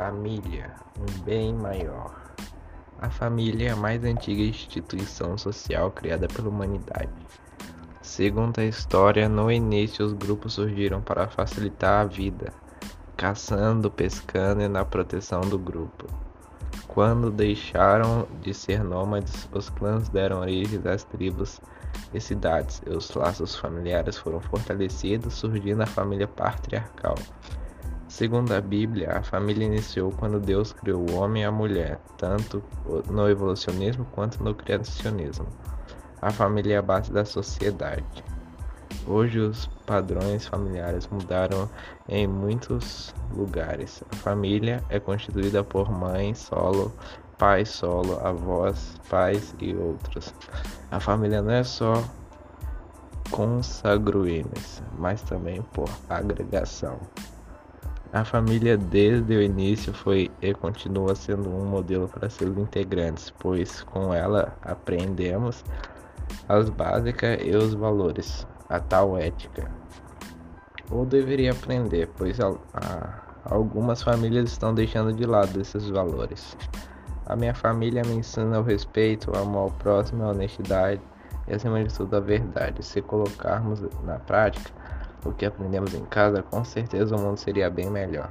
Família, um bem maior. A família é a mais antiga instituição social criada pela humanidade. Segundo a história, no início os grupos surgiram para facilitar a vida, caçando, pescando e na proteção do grupo. Quando deixaram de ser nômades, os clãs deram origem às tribos e cidades, e os laços familiares foram fortalecidos, surgindo a família patriarcal. Segundo a Bíblia, a família iniciou quando Deus criou o homem e a mulher, tanto no evolucionismo quanto no criacionismo. A família é a base da sociedade. Hoje os padrões familiares mudaram em muitos lugares. A família é constituída por mãe solo, pai solo, avós, pais e outros. A família não é só consanguíneos, mas também por agregação. A família desde o início foi e continua sendo um modelo para seus integrantes, pois com ela aprendemos as básicas e os valores, a tal ética. Ou deveria aprender, pois a, a, algumas famílias estão deixando de lado esses valores. A minha família me ensina o respeito, o amor ao próximo, a honestidade e acima de tudo a verdade. Se colocarmos na prática, o que aprendemos em casa, com certeza o mundo seria bem melhor.